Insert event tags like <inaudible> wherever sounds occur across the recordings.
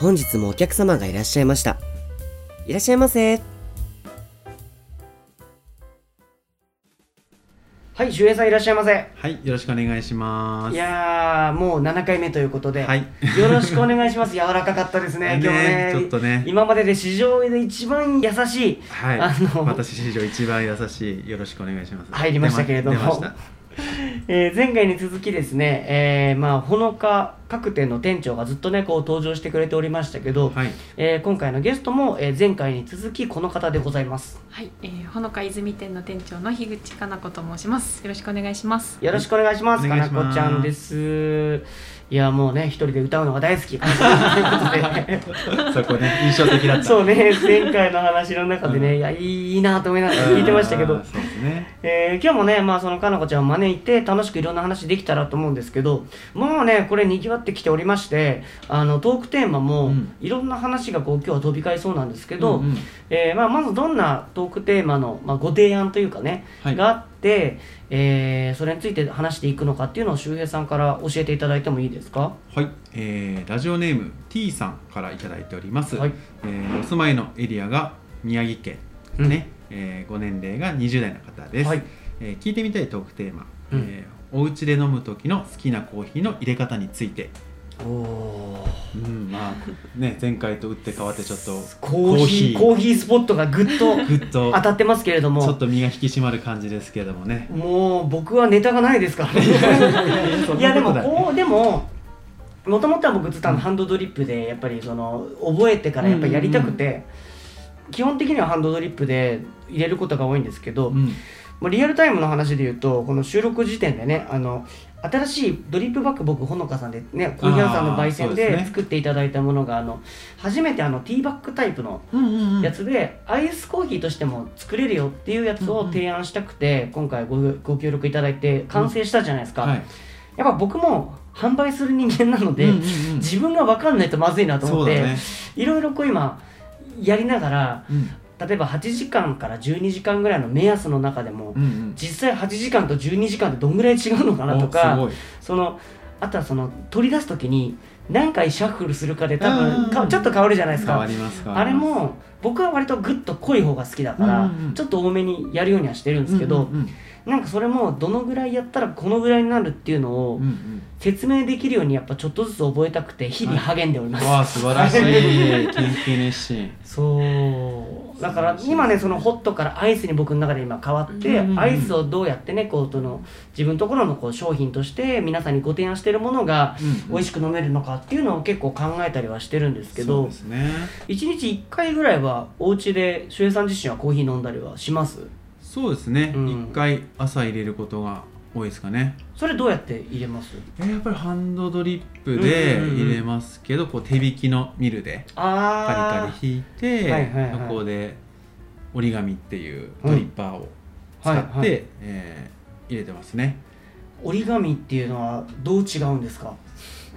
本日もお客様がいらっしゃいました。いらっしゃいませ。はい、周平さんいらっしゃいませ。はい、よろしくお願いします。いやー、もう7回目ということで、はいよろしくお願いします。<laughs> 柔らかかったですね、ね今日ね。ちょっとね今までで史上で一番優しい、はい、あの、私史上一番優しい、よろしくお願いします。入りましたけれども出ま出ましたえー前回に続きですね、えーまあ、ほのか各店の店長がずっとね、こう登場してくれておりましたけど、はい、えー今回のゲストも、えー前回に続きこの方でございます。はい、えー、ほのか泉店の店長の樋口かな子と申します。よろしくお願いします。よろしくお願いします。かなお願いしますこちゃんです。いや、もうね、一人で歌うのが大好き。<laughs> そこね、印象的だった。そうね、前回の話の中でね、いや、いいなと思いながら聞いてましたけどね。えー今日もね、まあ、そのかなこちゃんを招いて楽しくいろんな話できたらと思うんですけどもうねこれにぎわってきておりましてあのトークテーマも、うんいろんな話がこう今日は飛び交いそうなんですけど、うんうんえーまあ、まずどんなトークテーマの、まあ、ご提案というかね、はいがあって、えーそれについて話していくのかっていうのを周平さんから教えていただいてもいいですか？はい、えーラジオネーム T さんからいただいております。はい。えーお住まいのエリアが宮城県ね、えーご年齢が20代の方です。はい。えー聞いてみたいトークテーマ、うん。えーお家で飲む時の好きなコーヒーの入れ方について。おおー。うん、まあね前回と打って変わってちょっとコーヒーコーヒー。スポットがぐっとぐっと。当たってますけれども。ちょっと身が引き締まる感じですけどもね。もう僕はネタがないですからね。<laughs> いやでもこうでももともとは僕ずっとハンドドリップでやっぱりその覚えてからやっぱりやりたくて、基本的にはハンドドリップで入れることが多いんですけど、うん、まあリアルタイムの話で言うとこの収録時点でねあの新しいドリップバッグ僕ほのかさんでねコーヒー屋さんの焙煎で作っていただいたものがあの初めてあのティーバッグタイプのやつで、アイスコーヒーとしても作れるよっていうやつを提案したくて、今回ごご協力いただいて完成したじゃないですか、はい、やっぱ僕も販売する人間なので、自分が分かんないとまずいなと思って。いろいろこう今やりながらうん例えば8時間から12時間ぐらいの目安の中でも、うんうん。実際8時間と12時間ってどんぐらい違うのかなとかそのあとはその取り出す時に何回シャッフルするかで多うん分かちょっと変わるじゃないですか。ごい変わります。か。あれも僕は割とグッと濃い方が好きだから、うんうんうん。ちょっと多めにやるようにはしてるんですけど、うんうんなんかそれもどのぐらいやったらこのぐらいになるっていうのを説明できるようにやっぱちょっとずつ覚えたくて日々励んでおります、わあ素晴らしい研究熱心。<laughs> そう。だから今ねそのホットからアイスに僕の中で今変わって、アイスをどうやってねこうその自分のところのこう商品として皆さんにご提案しているものが美味しく飲めるのかっていうのを結構考えたりはしてるんですけそうどですね。1日1回ぐらいはお家で周平さん自身はコーヒー飲んだりはします？そうですね。うん。一回朝入れることが多いですかね。それどうやって入れます？えーやっぱりハンドドリップでうんうんうん。うん入れますけど、こう手引きのミルでカリあカリ引いて、はいはいはいそこで折り紙っていうドリッパーを使って、はいはい。えー入れてますね。折り紙っていうのはどう違うんですか？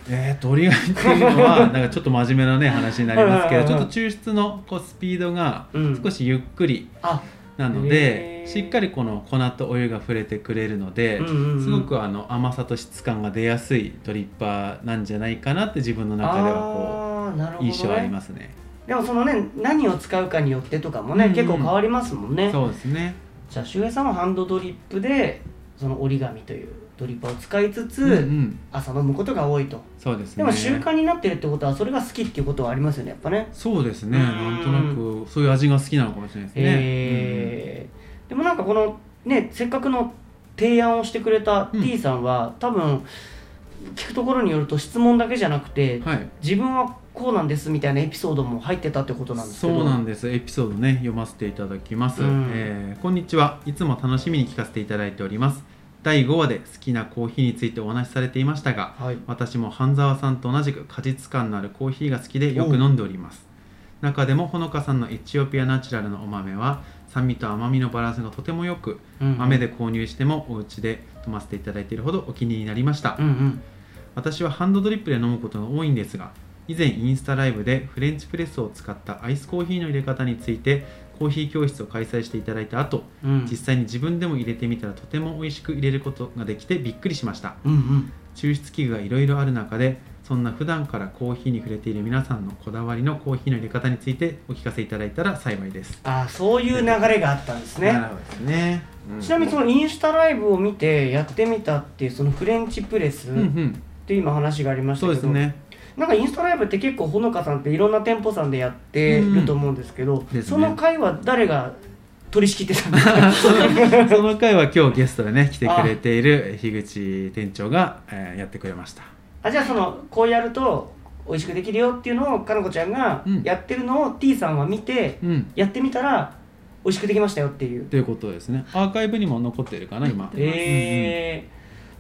えー、と折り紙っていうのは <laughs> なんかちょっと真面目なね話になりますけはいはい。ちょっと抽出のこうスピードがうん。少しゆっくりあなのへで、ー。しっかりこの粉とお湯が触れてくれるので、すごくあの甘さと質感が出やすいドリッパーなんじゃないかなって自分の中ではこあーなるほど、ね、う印象ありますね。でもそのね何を使うかによってとかもね、うんうん。結構変わりますもんね。そうですね。じゃあ周平さんはハンドドリップでその折り紙というドリッパーを使いつつ、うんうん、朝飲むことが多いと。そうですね。でも習慣になってるってことはそれが好きっていうことはありますよねやっぱね。そうですね。うん。なんとなくそういう味が好きなのかもしれないですね。えー。でもなんかこのねせっかくの提案をしてくれたうん。T さんは、多分聞くところによると質問だけじゃなくて、うんはい。自分はこうなんですみたいなエピソードも入ってたってことなんですけど。そうなんです。エピソードね読ませていただきます、うん。えーこんにちは。いつも楽しみに聞かせていただいております第5話で好きなコーヒーについてお話しされていましたがはい。私も半沢さんと同じく果実感のあるコーヒーが好きでよく飲んでおります。中でもほのかさんのエチオピアナチュラルのお豆は酸味と甘みのバランスがとてもよくうん豆で購入してもお家で飲ませていただいているほどお気に入りになりました、うんうん私はハンドドリップで飲むことが多いんですが以前インスタライブでフレンチプレスを使ったアイスコーヒーの入れ方についてコーヒー教室を開催していただいた後うん。実際に自分でも入れてみたらとても美味しく入れることができてびっくりしました。うんうん。抽出器具がいろいろある中でそんな普段からコーヒーに触れている皆さんのこだわりのコーヒーの入れ方についてお聞かせいただいたら幸いです。あーそういう流れがあったんですね。なるほどですね、ちなみにそのインスタライブを見てやってみたっていうそのフレンチプレスうんうっんて今話がありましたけど、そうですねなんかインスタライブって結構ほのかさんっていろんな店舗さんでやってると思うんですけど、ですね。その回は誰が取り仕切ってたんですかその回は今日ゲストでね来てくれている樋口店長が、えーやってくれました。あじゃあそのこうやると美味しくできるよっていうのをかなこちゃんがうんやってるのを T さんは見てうん。やってみたら美味しくできましたよっていう。ということですね。アーカイブにも残ってるかな今。残ってますえ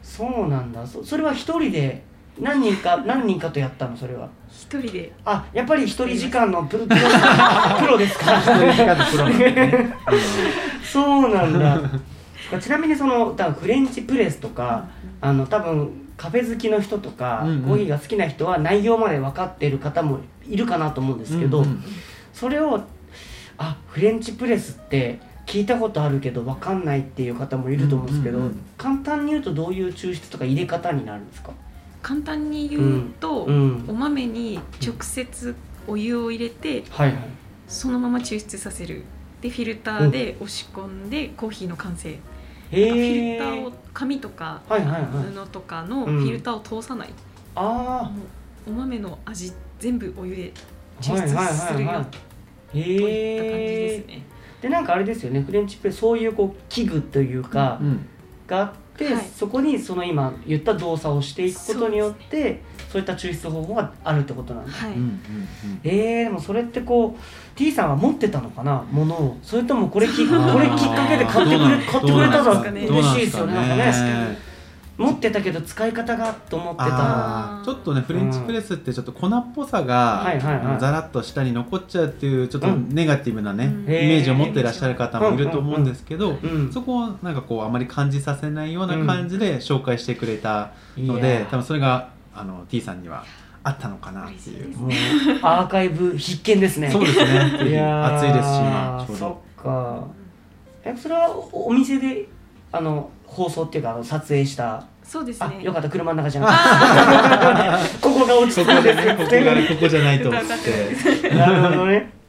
ー、そうなんだ。そそれは一人で何人か何人かとやったのそれは？一人で。あやっぱり一人時間のプロプロ <laughs> プロですか？そういう時間のプロなんでね。そうなんだ。ちなみにその多分フレンチプレスとかあの多分カフェ好きの人とか、うんうん。コーヒーが好きな人は内容まで分かっている方もいるかなと思うんですけど、うんうん。それをあフレンチプレスって聞いたことあるけど分かんないっていう方もいると思うんですけど、うんうんうん。簡単に言うとどういう抽出とか入れ方になるんですか？簡単に言うと、うんお豆に直接お湯を入れてはいはい。そのまま抽出させる。でフィルターで押し込んでコーヒーの完成、へフィえルターを紙とかはいはいはい。布とかのフうん。ィルターを通さない、あもうお豆の味全部お湯であ抽出するよへといった感じでえすね。でなんかあれですよね。フレンチプレスそういうこう器具というか、うんがあって、はい。そこにその今言った動作をしていくことによってそういった抽出方法があるってことなんです、はい、えー、でもそれってこう T さんは持ってたのかな？ものを。それともこれき <laughs> こうんれきっかけで買ってくれ買ってくれたらどうなん嬉しいですよね持ってたけど使い方がと思ってた。ちょっとねフレンチプレスってちょっと粉っぽさが、ザラッと下に残っちゃうっていうちょっとうん。ネガティブなね、うん。イメージを持っていらっしゃる方もいると思うんですけど、うんそこをなんかこうあまり感じさせないような感じで紹介してくれたのいで、や。ー多分それがあの T さんにはあったのかなっていう。嬉しいですもうアーカイブ必見ですね。そうですね。暑いですし今ちょうそどっか。えそれはおお店であの放送っていうかあの撮影した。あそうですね。よかった車の中じゃなくて。<laughs> ここが落ちここ着くんですでねここがねここじゃないと。<laughs> っつってなるほどね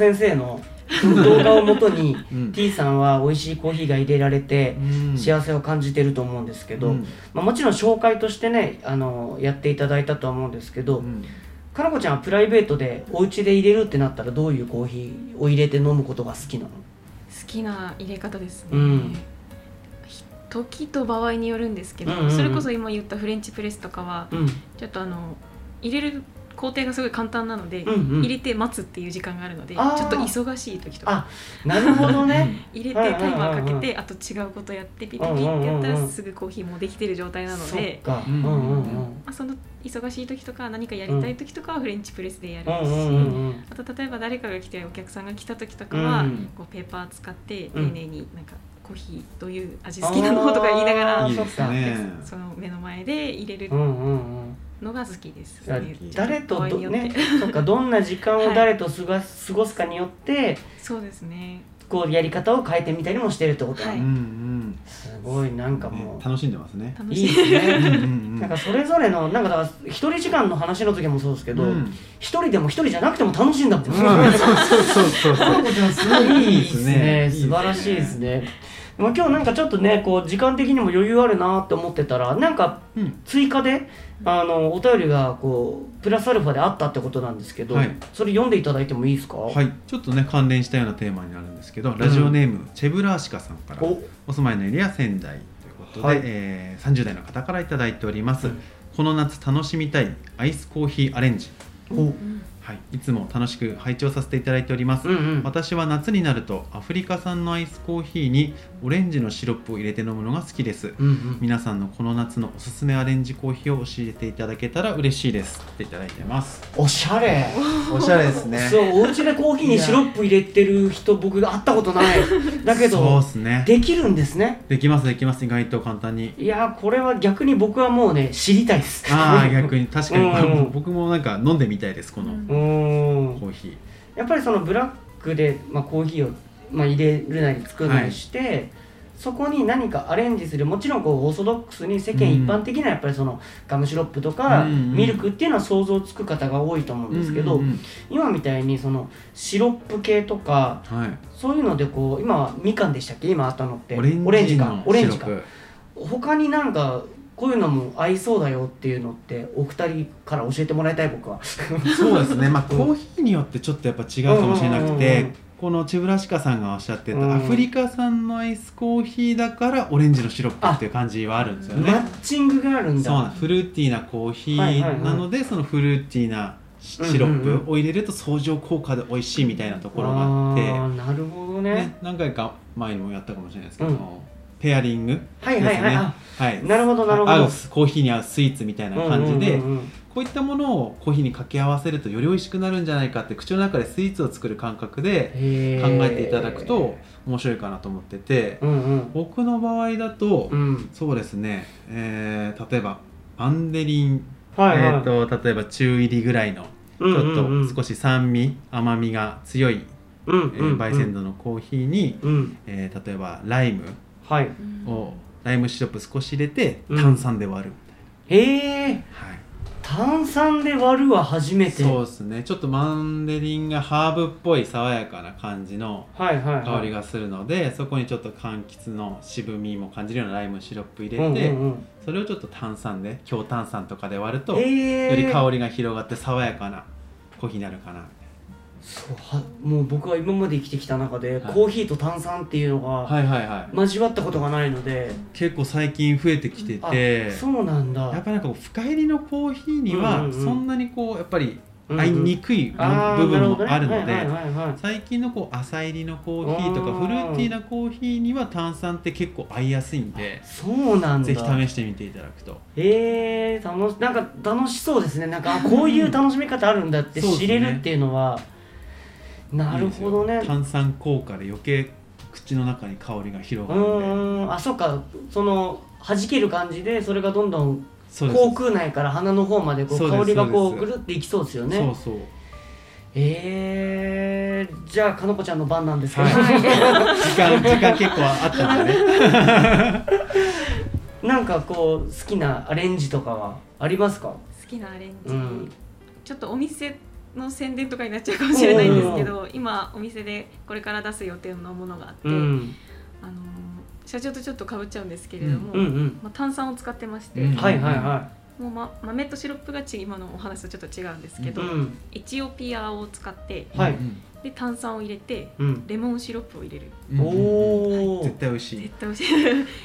先生の <laughs> 動画をもとにうん。T さんは美味しいコーヒーが入れられてうん。幸せを感じてると思うんですけど、うん。まあ、もちろん紹介としてねあのやっていただいたとは思うんですけど、うん。かなこちゃんはプライベートでお家で入れるってなったらどういうコーヒーを入れて飲むことが好きなの？好きな入れ方ですね、うん。時と場合によるんですけど、うんうんうん。それこそ今言ったフレンチプレスとかはうん。ちょっとあの入れる工程がすごい簡単なので、うんうん入れて待つっていう時間があるのでちょっと忙しい時とかなるほどね入れてタイマーかけてあと違うことやってピピピってやったらすぐコーヒーもできてる状態なので、その忙しい時とか何かやりたい時とかはフレンチプレスでやるし、うんあと例えば誰かが来てお客さんが来た時とかは、こうペーパー使って丁寧になんかコーヒーどういう味好きなのとか言いながらいいですねその目の前で入れるのが好きです。誰とどねそっかどんな時間を誰と過ごす過ごすかによってそうですね。こうやり方を変えてみたりもしてるってこと。だはい。ね、うんうん。すごいなんかもね楽しんでますね。ういい。ですねなんかそれぞれのなんかだから一人時間の話の時もそうですけどうん。一、人でも一人じゃなくても楽しいんだもん、うんそうそうそう。<laughs> そういいいですね。いいですね。素晴らしいですねまあ今日なんかちょっとねこう時間的にも余裕あるなって思ってたらなんかうん。追加であのお便りがこうプラスアルファであったってことなんですけど、はい。それ読んでいただいてもいいですか？はい。ちょっとね関連したようなテーマになるんですけどラジオネーム、チェブラーシカさんからお。お住まいのエリア仙台ということで、はい。えー30代の方からいただいております、うん。この夏楽しみたいアイスコーヒーアレンジ、おはい、いつも楽しく拝聴させていただいております、うんうん。私は夏になるとアフリカ産のアイスコーヒーにオレンジのシロップを入れて飲むのが好きです、うんうん。皆さんのこの夏のおすすめアレンジコーヒーを教えていただけたら嬉しいです。っていただいてます。おしゃれ。おしゃれですね。そうお家でコーヒーにシロップ入れてる人僕会ったことない。<laughs> だけそうどですね。できるんですね。できますできます。意外と簡単に。いやーこれは逆に僕はもうね知りたいです。ああ逆に。確かに、うん僕もなんか飲んでみたいですこの。うんうーん。コーヒー。やっぱりそのブラックで、まあ、コーヒーを、まあ、入れるなり作るなりして、そこに何かアレンジする。もちろんこうオーソドックスに世間一般的なやっぱりそのガムシロップとかミルクっていうのは想像つく方が多いと思うんですけど、今みたいにそのシロップ系とかはい。そういうのでこう今はみかんでしたっけ？今あったのってオレンジか。のオレンジか。他になんかこういうのも合いそうだよっていうのってお二人から教えてもらいたい僕は。そうですね。まあコーヒーによってちょっとやっぱ違うかもしれなくうんうんうんうん。てこのチブラシカさんがおっしゃってたうんアフリカ産のアイスコーヒーだからオレンジのシロップっていう感じはあるんですよね。マッチングがあるんだ。そうなんフルーティーなコーヒーなのでそのフルーティーなシシロップを入れると相乗効果で美味しいみたいなところがあって。ーなるほどね。ね、何回か前にもやったかもしれないですけど、うんペアリングはいはいはい。ですね。あはい。なるほどなるほど。合うコーヒーに合うスイーツみたいな感じで、うんうんうんうん。こういったものをコーヒーに掛け合わせるとより美味しくなるんじゃないかって口の中でスイーツを作る感覚でへ考ーえていただくと面白いかなと思ってて、うんうん僕の場合だと、うん。そうですね、えー例えばマンデリン、はいはい。えー、と例えば中入りぐらいのちうんょうんうん。っと少し酸味甘みが強い、うん。えー焙煎度のコーヒーに、うん。えー例えばライムはい。をライムシロップ少し入れてうん。炭酸で割る、へえ。はい、炭酸で割るは初めて。そうですね。ちょっとマンデリンがハーブっぽい爽やかな感じのはいはいはい。香りがするので、そこにちょっと柑橘の渋みも感じるようなライムシロップ入うんれて、うんうん。それをちょっと炭酸で強炭酸とかで割ると、へえ。より香りが広がって爽やかなコーヒーになるかなそうはもう僕は今まで生きてきた中で、はい。コーヒーと炭酸っていうのがはいはいはい。交わったことがないので、結構最近増えてきてあてそうなんだ。やっぱりなんかこう深入りのコーヒーにはうんうんうん。そんなにこうやっぱり合いにくいあー部分もなるほどね。あるのではいはいはいはい。最近のこう浅入りのコーヒーとかうん。フルーティーなコーヒーには炭酸って結構合いやすいんでそうなんだ。ぜひ試してみていただくと。えー、楽しなんか楽しそうですね。なんかあこういう楽しみ方あるんだってそうですね知れるっていうのは、なるほどね。炭酸効果で余計口の中に香りが広うがるんあそっか。その弾ける感じでそれがどんどん口腔内から鼻の方までこう香りがこうぐるっていきそうですよね。そうそう。えー、じゃあかのこちゃんの番なんですけど、はい。時間時間結構あったんでね。<laughs> なんかこう好きなアレンジとかはありますか？好きなアレンジ、うん。ちょっとお店の宣伝とかになっちゃうかもしれないんですけど今お店でこれから出す予定のものがあって、うん。あのー社長とちょっとかぶっちゃうんですけれども、うんうんまあ、炭酸を使ってまして、うん。はいはいはもう、ま、豆とシロップがち今のお話とちょっと違うんですけい、ど、うん、エチオピアを使ってはい。うんで炭酸を入れてうん、レモンシロップを入れる。うんおお絶対美味しい。絶対美味しい。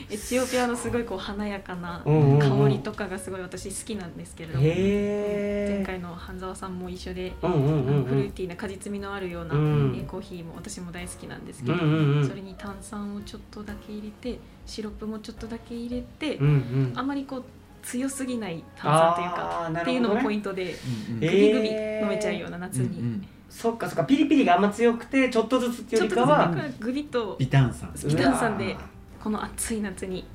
<laughs> エチオピアのすごいこう華やかな香りとかがすごい私好きなんですけれども、前回の半沢さんも一緒で、うんうんうんうん。フルーティーな果実味のあるような、うんえーコーヒーも私も大好きなんですけど、うんうんうん。それに炭酸をちょっとだけ入れてシロップもちょっとだけ入れて、うんうん。あまりこう強すぎない炭酸というあかっていうのもポイントでうんうん。えグビグビ飲めちゃうような夏に、うんうん。そっかそっかピリピリがあんま強くてちょっとずつっていうちょっとずつよりかはグビと微炭酸。微炭酸でこの暑い夏に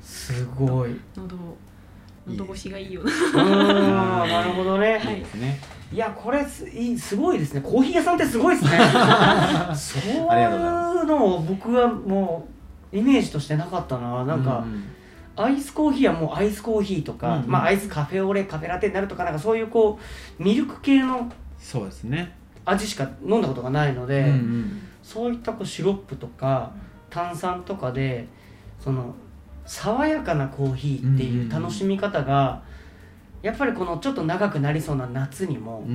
すごい。う喉喉越しがいいような。なるほどね、いいですね。いやこれすいいすごいですね。コーヒー屋さんってすごいですね。<laughs> そういうのを僕はもうイメージとしてなかったな。なんか、うアイスコーヒーはもうアイスコーヒーとか、うんうん。まあアイスカフェオレカフェラテになるとかなんかそういうこうミルク系のそうですね。味しか飲んだことがないので、うんうん。そういったこうシロップとか炭酸とかでその爽やかなコーヒーっていう楽しみ方が、やっぱりこのちょっと長くなりそうな夏にもうん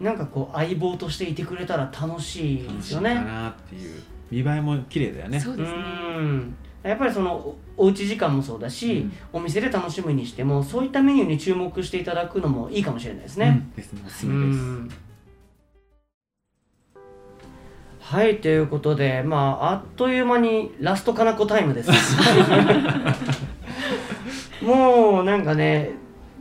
うん。なんかこう相棒としていてくれたら楽しいで楽すよね。しいかなっていう。見栄えも綺麗だよね。そうですね。うんやっぱりそのおおうち時間もそうだし、うん。お店で楽しむにしてもそういったメニューに注目していただくのもいいかもしれないですね。うん。ですね。おすすうめです。ん。はいということでまああっという間にラストかなこタイムです。<laughs> もうなんかね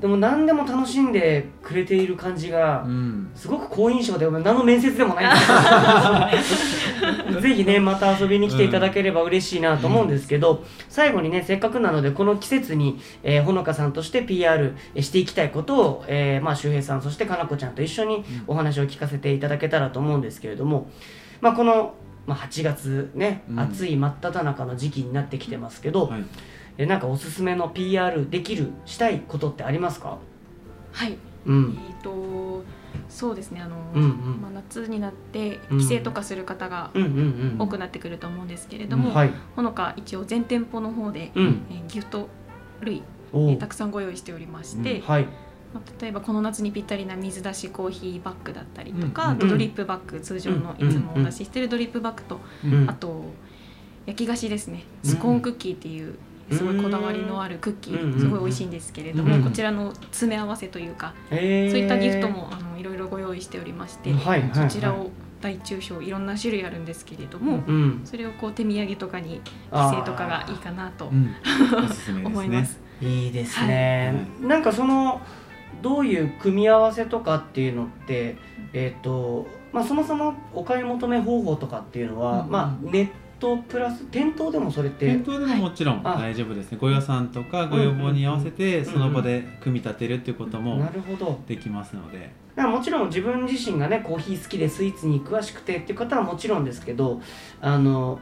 でも何でも楽しんでくれている感じがうん。すごく好印象で何の面接でもないんです <laughs> ぜひねまた遊びに来ていただければ嬉しいなと思うんですけど、最後にねせっかくなのでこの季節に、えーほのかさんとして PR していきたいことを、えーまあ、周平さんそしてかなこちゃんと一緒にお話を聞かせていただけたらと思うんですけれども、まあ、この、まあ、8月ね、うん。暑い真っ只中の時期になってきてますけど、はいえなんかおすすめの PR できるしたいことってありますか？はい。うん。えー、とそうですね。あの、うんうん。まあ、夏になってうん。帰省とかする方がうんうんうん。多くなってくると思うんですけれども、はい。ほのか一応全店舗の方で、うん。えーギフト類、えーたくさんご用意しておりまして、はい。まあ、例えばこの夏にぴったりな水出しコーヒーバッグだったりとか、ドリップバッグ通常のうん。いつもお出ししてるドリップバッグと、うん。あと焼き菓子ですね。うん。スコーンクッキーっていうすごいこだわりのあるクッキうんーすごい美味しいんですけれども、うんこちらの詰め合わせというか、そういったギフトもあのいろいろご用意しておりまして、そちらを大中小いろんな種類あるんですけれども、うんそれをこう手土産とかに帰省とかがいいかなと <laughs> 思います。いいですね、はなんかそのどういう組み合わせとかっていうのってえっ、とまあそもそもお買い求め方法とかっていうのは、うんまあネットプラス店頭でもそれって店頭でももちろんあ。大丈夫ですね。ご予算とかご要望に合わせてんその場で組み立てるっていうこともなるほど。できますので。もちろん自分自身がねコーヒー好きでスイーツに詳しくてっていう方はもちろんですけどあの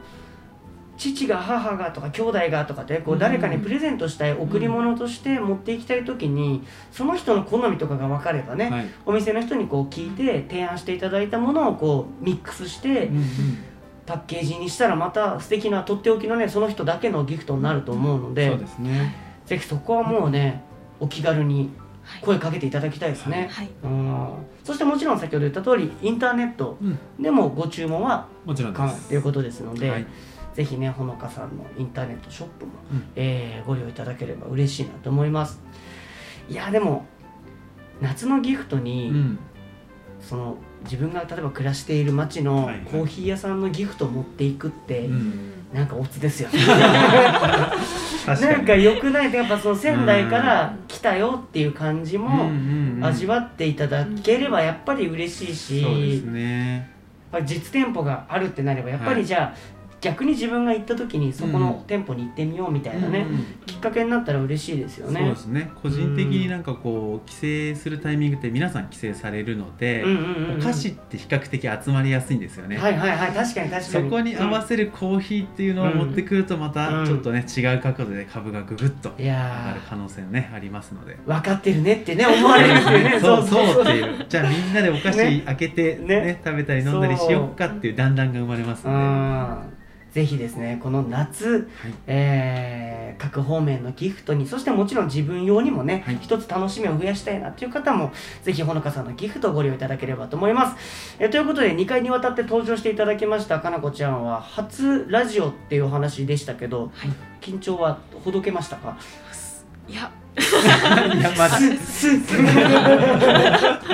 父が母がとか兄弟がとかってこううん。誰かにプレゼントしたい贈り物として持っていきたい時にその人の好みとかが分かればね、はい。お店の人にこう聞いて提案していただいたものをこうミックスしてうんうんパッケージにしたらまた素敵なとっておきのねその人だけのギフトになると思うのでそうですね。ぜひそこはもうねお気軽に声かけていただきたいですね。はい、うん。そしてもちろん先ほど言った通りインターネットうん。でもご注文はもちろんで可能すということですので、はい。ぜひねほのかさんのインターネットショップも、うん。えーご利用いただければ嬉しいなと思います。いやでも夏のギフトに、うん。その自分が例えば暮らしている町のはいはい。コーヒー屋さんのギフトを持っていくって、うん。なんかオツですよね。なんか良くない。とやっぱその仙台から来たよっていう感じも味わわっていただければやっぱり嬉しいし、そうですね。やっぱり実店舗があるってなればやっぱりじゃあ、逆に自分が行った時にそこのうん。店舗に行ってみようみたいなね、うんきっかけになったら嬉しいですよそうねですね。個人的になんかこう帰省するタイミングって皆さん帰省されるので、うんうんうんうん。お菓子って比較的集まりやすいんですよね、はいはいはい確かに確かに。そこに合わせるコーヒーっていうのを持ってくるとまうん。たちょっとね違う角度で株がぐぐっと上がーる可能性ねありますので。分かってるねってね思われるっていうね <laughs> そう。そうっていう。じゃあみんなでお菓子ね。開けて、ね。ね食べたり飲んだりしよっかっていう団らんが生まれますうのんぜひですねこの夏、はい。えー各方面のギフトにそしてもちろん自分用にもね、はい。一つ楽しみを増やしたいなっていう方もぜひほのかさんのギフトをご利用いただければと思います、えーということで2回にわたって登場していただきましたかなこちゃんは初ラジオっていうお話でしたけど、はい。緊張はほどけましたか？いや。で <laughs> いやまだ <laughs>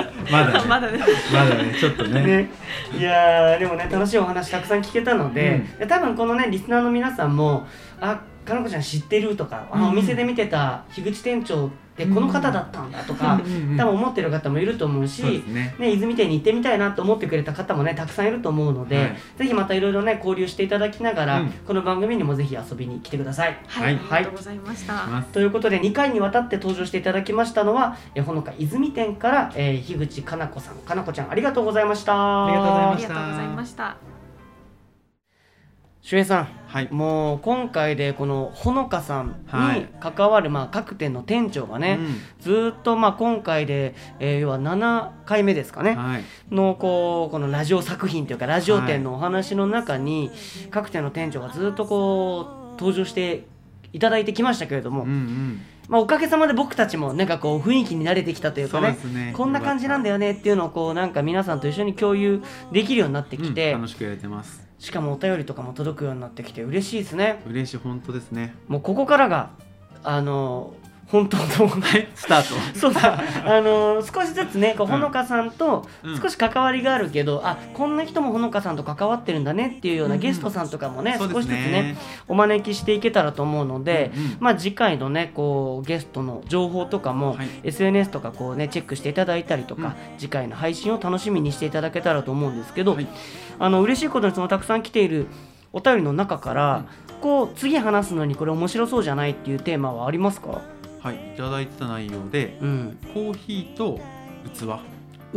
<laughs> まだね。<laughs> まだね。まだね。ちょっとね。ね、いやーでもね楽しいお話たくさん聞けたので、で多分このねリスナーの皆さんもあかなこちゃん知ってる？とか、あお店で見てた樋口店長ってこの方だったんだとか、多分思ってる方もいると思うし、ね。ね、泉店に行ってみたいなと思ってくれた方もねたくさんいると思うので、はい。ぜひまたいろいろね交流していただきながら、うん。この番組にもぜひ遊びに来てください。はい、はい。ありがとうございました、ということで2回にわたって登場していただきましたのはえほのか泉店から、えー、樋口かな子さんかなこちゃんありがとうございました。ありがとうございあました周平さん。はい。もう今回でこのほのかさんにはい。関わるまあ各店の店長がね、ずーっとまあ今回で、えー要は7回目ですかね、のこうこのラジオ作品というかラジオ店のお話の中に、各店の店長がずっとこう登場していただいてきましたけれども、うんうん。まあ、おかげさまで僕たちもなんかこう雰囲気に慣れてきたというかねね。こんな感じなんだよねっていうのをこうなんか皆さんと一緒に共有できるようになってきて、うん楽しくやれてますしかもお便りとかも届くようになってきて嬉しいですね。嬉しい本当ですねもうここからがあの本当のスタート。そうだ。あの少しずつねこううんほのかさんとうん。少し関わりがあるけど、あこんな人もほのかさんと関わってるんだねっていうようなうん。うんゲストさんとかもね、そうです少しずつねお招きしていけたらと思うので、うんうんまあ次回のねこうゲストの情報とかも、はい。SNS とかこうねチェックしていただいたりとか、うん。次回の配信を楽しみにしていただけたらと思うんですけど、はい。あの嬉しいことにそのたくさん来ているお便りの中から、こう次話すのにこれ面白そうじゃないっていうテーマはありますか、はいいただいてた内容でうん、コーヒーと器。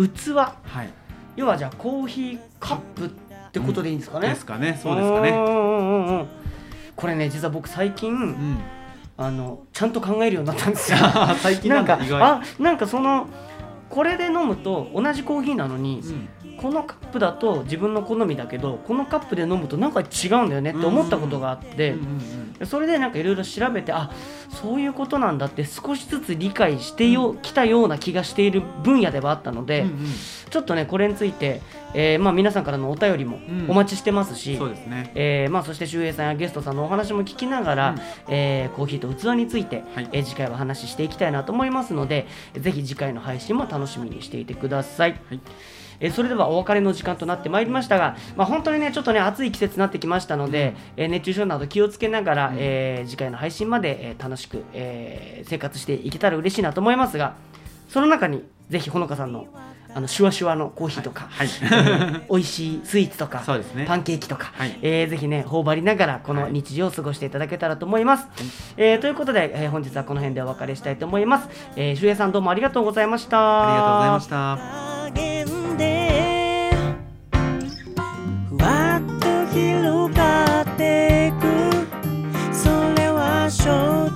器？はい。要はじゃあコーヒーカップってことでいいんですかね、ですかね。そうですかね。うんうんうんうんこれね実は僕最近、うん。あのちゃんと考えるようになったんですよ。<laughs> 最近なんんかあなんかそのこれで飲むと同じコーヒーなのに、うんこのカップだと自分の好みだけどこのカップで飲むとなんか違うんだよねって思ったことがあって、それでなんかいろいろ調べてあそういうことなんだって少しずつ理解してよ、きたような気がしている分野ではあったので、ちょっとねこれについて、えーまあ、皆さんからのお便りもうん。お待ちしてますし、そうですね。えーまあ、そして周平さんやゲストさんのお話も聞きながら、うん。えーコーヒーと器について、はい。えー次回は話していきたいなと思いますのでぜひ次回の配信も楽しみにしていてください。はいえーそれではお別れの時間となってまいりましたが、まあ、本当にねちょっとね暑い季節になってきましたので、えー熱中症など気をつけながら、うんえー次回の配信まで、えー楽しく、えー生活していけたら嬉しいなと思いますがその中にぜひほのかさんのあのシュワシュワのコーヒーとか、はい。<laughs> 美味しいスイーツとかね。パンケーキとか、はい。えーぜひね頬張りながらこの日常を過ごしていただけたらと思います、えーということで、えー本日はこの辺でお別れしたいと思います、えー、周平さんどうもありがとうございました。ありがとうございました広がっていく。それは正直